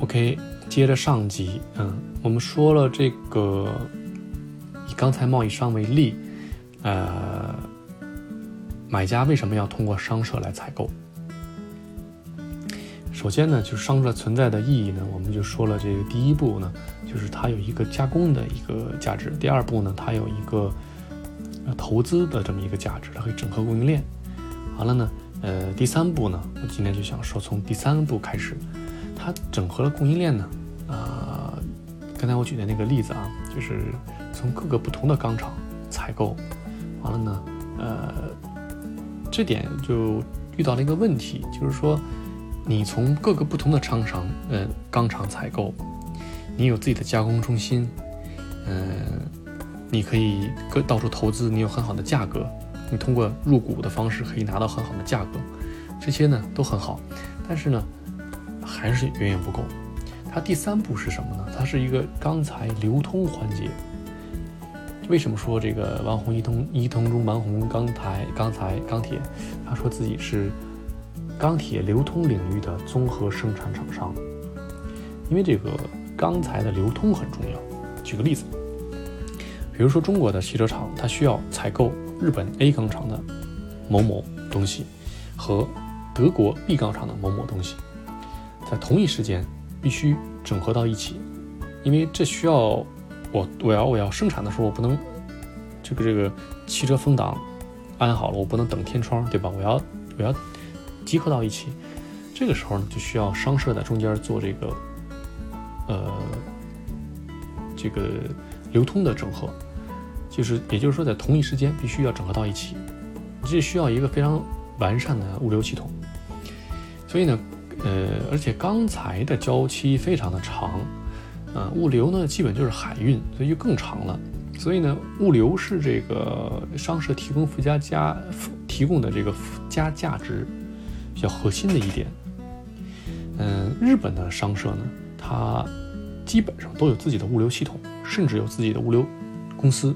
OK，接着上集，嗯，我们说了这个，以钢材贸易商为例，呃，买家为什么要通过商社来采购？首先呢，就是商社存在的意义呢，我们就说了，这个第一步呢，就是它有一个加工的一个价值；第二步呢，它有一个投资的这么一个价值，它可以整合供应链。完了呢，呃，第三步呢，我今天就想说，从第三步开始。它整合了供应链呢，呃，刚才我举的那个例子啊，就是从各个不同的钢厂采购，完了呢，呃，这点就遇到了一个问题，就是说，你从各个不同的厂商，呃，钢厂采购，你有自己的加工中心，嗯，你可以各到处投资，你有很好的价格，你通过入股的方式可以拿到很好的价格，这些呢都很好，但是呢。还是远远不够。它第三步是什么呢？它是一个钢材流通环节。为什么说这个王红一通一通中王红钢材钢材钢铁？他说自己是钢铁流通领域的综合生产厂商。因为这个钢材的流通很重要。举个例子，比如说中国的汽车厂，它需要采购日本 A 钢厂的某某东西和德国 B 钢厂的某某东西。在同一时间必须整合到一起，因为这需要我我要我要生产的时候，我不能这个这个汽车风挡安好了，我不能等天窗，对吧？我要我要集合到一起，这个时候呢，就需要商社在中间做这个呃这个流通的整合，就是也就是说，在同一时间必须要整合到一起，这需要一个非常完善的物流系统，所以呢。呃，而且钢材的交期非常的长，呃，物流呢基本就是海运，所以就更长了。所以呢，物流是这个商社提供附加价提供的这个附加价值比较核心的一点。嗯，日本的商社呢，它基本上都有自己的物流系统，甚至有自己的物流公司，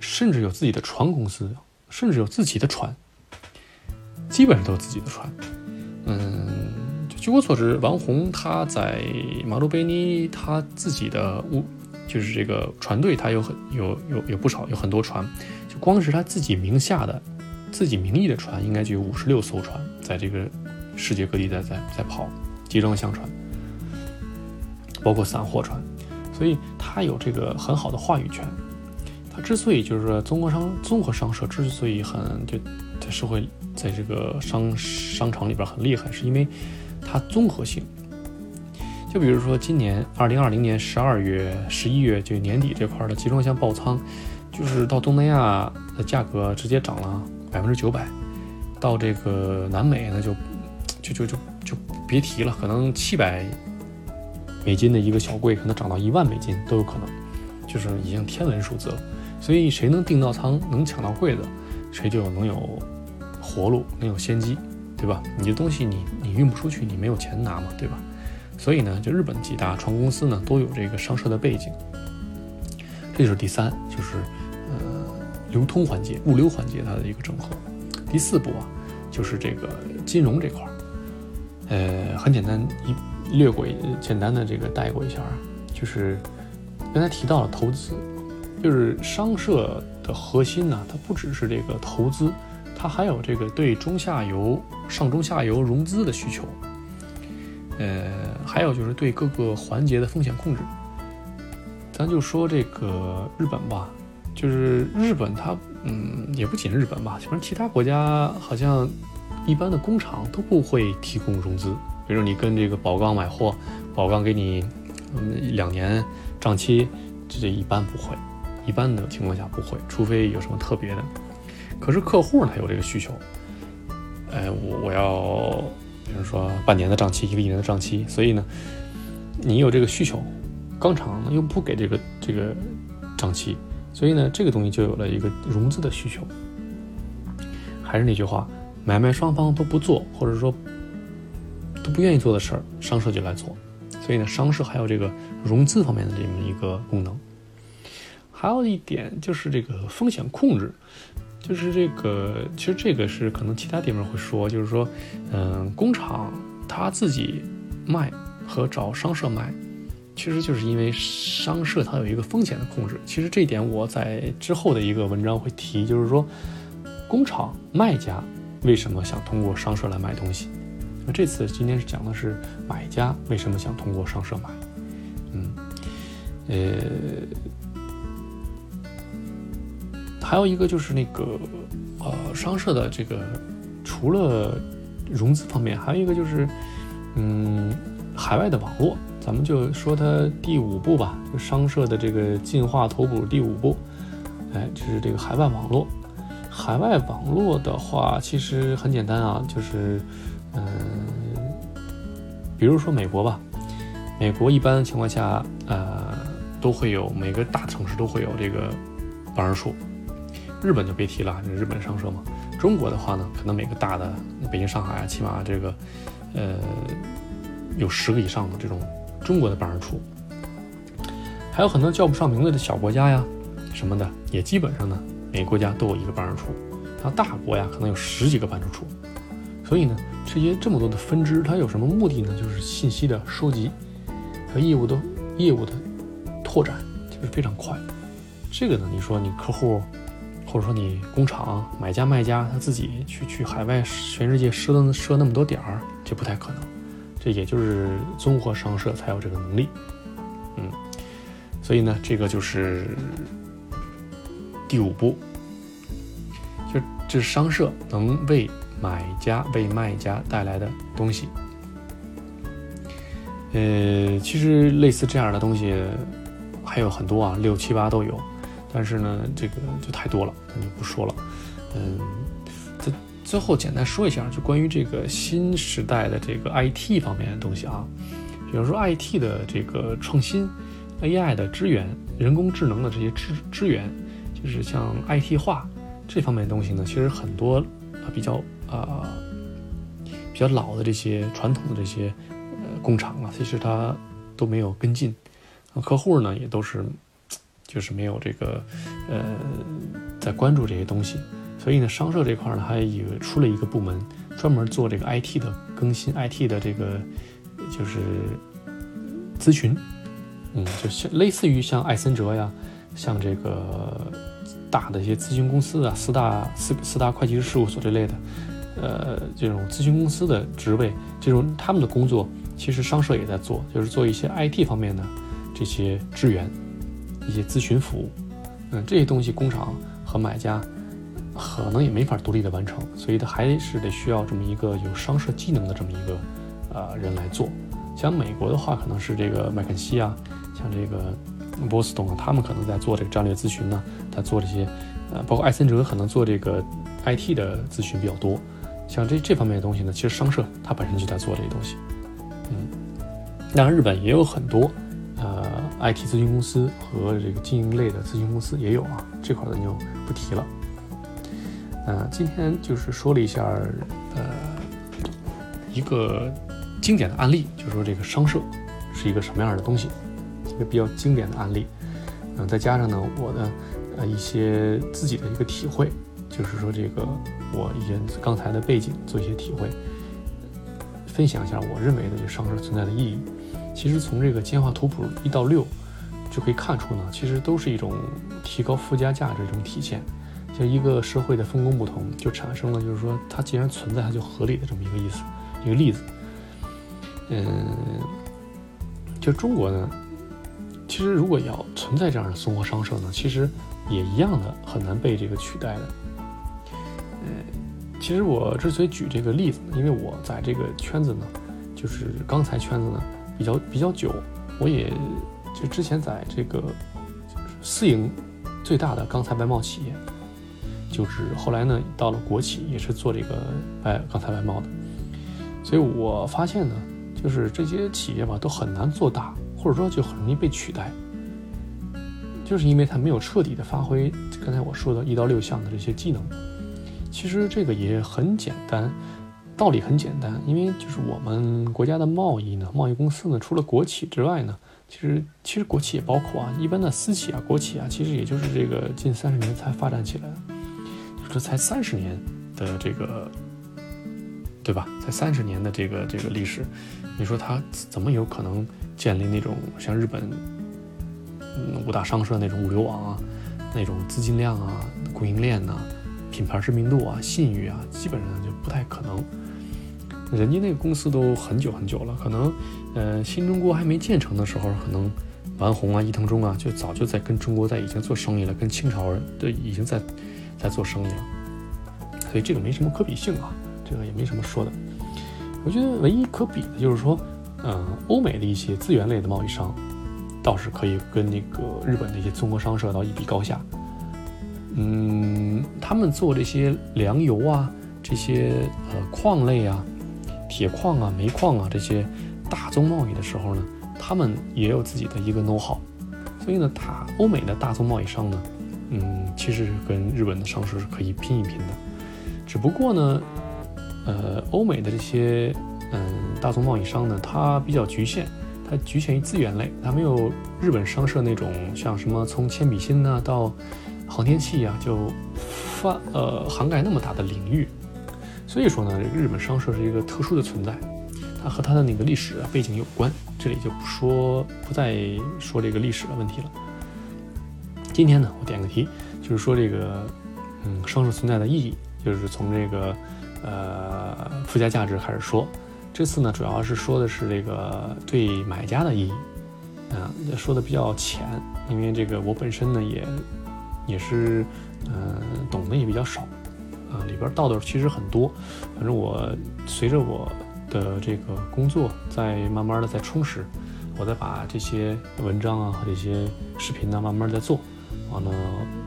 甚至有自己的船公司，甚至有自己的船，基本上都有自己的船。嗯，据我所知，王红他在马路贝尼他自己的物，就是这个船队，他有很有有有不少，有很多船，就光是他自己名下的、自己名义的船，应该就有五十六艘船，在这个世界各地在在在跑集装箱船，包括散货船，所以他有这个很好的话语权。他之所以就是说综合商综合商社之所以很就在社会。在这个商商场里边很厉害，是因为它综合性。就比如说今年二零二零年十二月、十一月就年底这块的集装箱爆仓，就是到东南亚的价格直接涨了百分之九百，到这个南美呢就就就就就别提了，可能七百美金的一个小柜，可能涨到一万美金都有可能，就是已经天文数字了。所以谁能订到仓，能抢到柜子，谁就能有。活路能有先机，对吧？你这东西你你运不出去，你没有钱拿嘛，对吧？所以呢，就日本几大船公司呢都有这个商社的背景。这就是第三，就是呃流通环节、物流环节它的一个整合。第四步啊，就是这个金融这块儿，呃，很简单一略过简单的这个带过一下啊，就是刚才提到了投资，就是商社的核心呢，它不只是这个投资。它还有这个对中下游、上中下游融资的需求，呃，还有就是对各个环节的风险控制。咱就说这个日本吧，就是日本它，嗯，也不仅日本吧，反正其他国家好像一般的工厂都不会提供融资。比如你跟这个宝钢买货，宝钢给你嗯两年账期，这一般不会，一般的情况下不会，除非有什么特别的。可是客户呢，他有这个需求，哎，我我要，比如说半年的账期，一个一年的账期，所以呢，你有这个需求，钢厂又不给这个这个账期，所以呢，这个东西就有了一个融资的需求。还是那句话，买卖双方都不做，或者说都不愿意做的事儿，商社就来做，所以呢，商社还有这个融资方面的这么一个功能。还有一点就是这个风险控制。就是这个，其实这个是可能其他地方会说，就是说，嗯，工厂他自己卖和找商社买，其实就是因为商社它有一个风险的控制。其实这一点我在之后的一个文章会提，就是说工厂卖家为什么想通过商社来买东西。那这次今天是讲的是买家为什么想通过商社买。嗯，呃，还有一个就是那个呃商社的这个除了融资方面，还有一个就是嗯海外的网络。咱们就说它第五步吧，就商社的这个进化图谱第五步，哎，就是这个海外网络。海外网络的话，其实很简单啊，就是嗯，比如说美国吧。美国一般情况下，呃，都会有每个大城市都会有这个办事处。日本就别提了，日本商社嘛。中国的话呢，可能每个大的北京、上海啊，起码这个，呃，有十个以上的这种中国的办事处。还有很多叫不上名字的小国家呀，什么的，也基本上呢，每个国家都有一个办事处。然后大国呀，可能有十几个办事处。所以呢，这些这么多的分支，它有什么目的呢？就是信息的收集。和业务的业务的拓展就是非常快，这个呢，你说你客户，或者说你工厂买家卖家他自己去去海外全世界设的设那么多点儿，这不太可能，这也就是综合商社才有这个能力，嗯，所以呢，这个就是第五步，就这是商社能为买家为卖家带来的东西。呃，其实类似这样的东西还有很多啊，六七八都有，但是呢，这个就太多了，那就不说了。嗯，最最后简单说一下，就关于这个新时代的这个 IT 方面的东西啊，比如说 IT 的这个创新，AI 的支援，人工智能的这些支支援，就是像 IT 化这方面的东西呢，其实很多啊比较啊比较老的这些传统的这些呃。工厂啊，其实它都没有跟进，客户呢也都是，就是没有这个，呃，在关注这些东西。所以呢，商社这块呢，还有出了一个部门，专门做这个 IT 的更新，IT 的这个就是咨询，嗯，就像类似于像艾森哲呀，像这个大的一些咨询公司啊，四大四四大会计师事务所这类的，呃，这种咨询公司的职位，这种他们的工作。其实商社也在做，就是做一些 IT 方面的这些支援，一些咨询服务。嗯，这些东西工厂和买家可能也没法独立的完成，所以他还是得需要这么一个有商社技能的这么一个呃人来做。像美国的话，可能是这个麦肯锡啊，像这个波司登啊，他们可能在做这个战略咨询呢，在做这些呃，包括艾森哲可能做这个 IT 的咨询比较多。像这这方面的东西呢，其实商社它本身就在做这些东西。嗯，当然，日本也有很多，，IT 咨询公司和这个经营类的咨询公司也有啊，这块咱就不提了。呃，今天就是说了一下，呃，一个经典的案例，就是说这个商社是一个什么样的东西，一个比较经典的案例。嗯，再加上呢，我的呃一些自己的一个体会，就是说这个我一些刚才的背景做一些体会。分享一下我认为的这商社存在的意义。其实从这个简化图谱一到六就可以看出呢，其实都是一种提高附加价值这种体现。像一个社会的分工不同，就产生了就是说它既然存在，它就合理的这么一个意思。一个例子，嗯，就中国呢，其实如果要存在这样的综合商社呢，其实也一样的很难被这个取代的。嗯。其实我之所以举这个例子，因为我在这个圈子呢，就是钢材圈子呢比较比较久，我也就之前在这个私营最大的钢材外贸企业，就是后来呢到了国企也是做这个外钢材外贸的，所以我发现呢，就是这些企业吧都很难做大，或者说就很容易被取代，就是因为它没有彻底的发挥刚才我说的一到六项的这些技能。其实这个也很简单，道理很简单，因为就是我们国家的贸易呢，贸易公司呢，除了国企之外呢，其实其实国企也包括啊，一般的私企啊、国企啊，其实也就是这个近三十年才发展起来的，就是才三十年的这个对吧？才三十年的这个这个历史，你说它怎么有可能建立那种像日本嗯五大商社那种物流网啊，那种资金量啊、供应链呐、品牌知名度啊、信誉啊，基本上就不太可能。人家那个公司都很久很久了，可能呃新中国还没建成的时候，可能丸红啊、伊藤忠啊，就早就在跟中国在已经做生意了，跟清朝人对已经在在做生意了。所以这个没什么可比性啊，这个也没什么说的。我觉得唯一可比的就是说，嗯，欧美的一些资源类的贸易商，倒是可以跟那个日本的一些综合商社到一比高下。嗯，他们做这些粮油啊，这些呃矿类啊、铁矿啊、煤矿啊这些大宗贸易的时候呢，他们也有自己的一个 know how。所以呢，他欧美的大宗贸易商呢，嗯，其实跟日本的商社是可以拼一拼的。只不过呢，呃，欧美的这些嗯大宗贸易商呢，它比较局限，它局限于资源类，它没有日本商社那种像什么从铅笔芯呢到航天器啊，就发呃涵盖那么大的领域。所以说呢，日本商社是一个特殊的存在，它和它的那个历史背景有关。这里就不说，不再说这个历史的问题了。今天呢，我点个题，就是说这个嗯商社存在的意义。就是从这个呃附加价值开始说，这次呢主要是说的是这个对买家的意义，啊，说的比较浅，因为这个我本身呢也也是嗯懂得也比较少，啊里边道道其实很多，反正我随着我的这个工作在慢慢的在充实，我再把这些文章啊和这些视频呢慢慢在做。完了，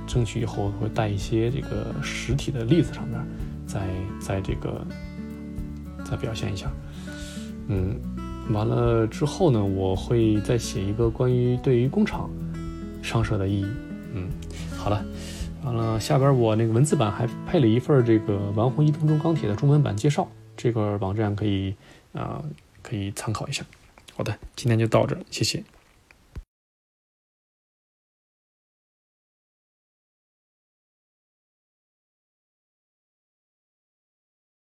争取以后会带一些这个实体的例子上面，再在这个再表现一下。嗯，完了之后呢，我会再写一个关于对于工厂商社的意义。嗯，好了，完了下边我那个文字版还配了一份这个丸红一分钟钢铁的中文版介绍，这个网站可以啊可以参考一下。好的，今天就到这，谢谢。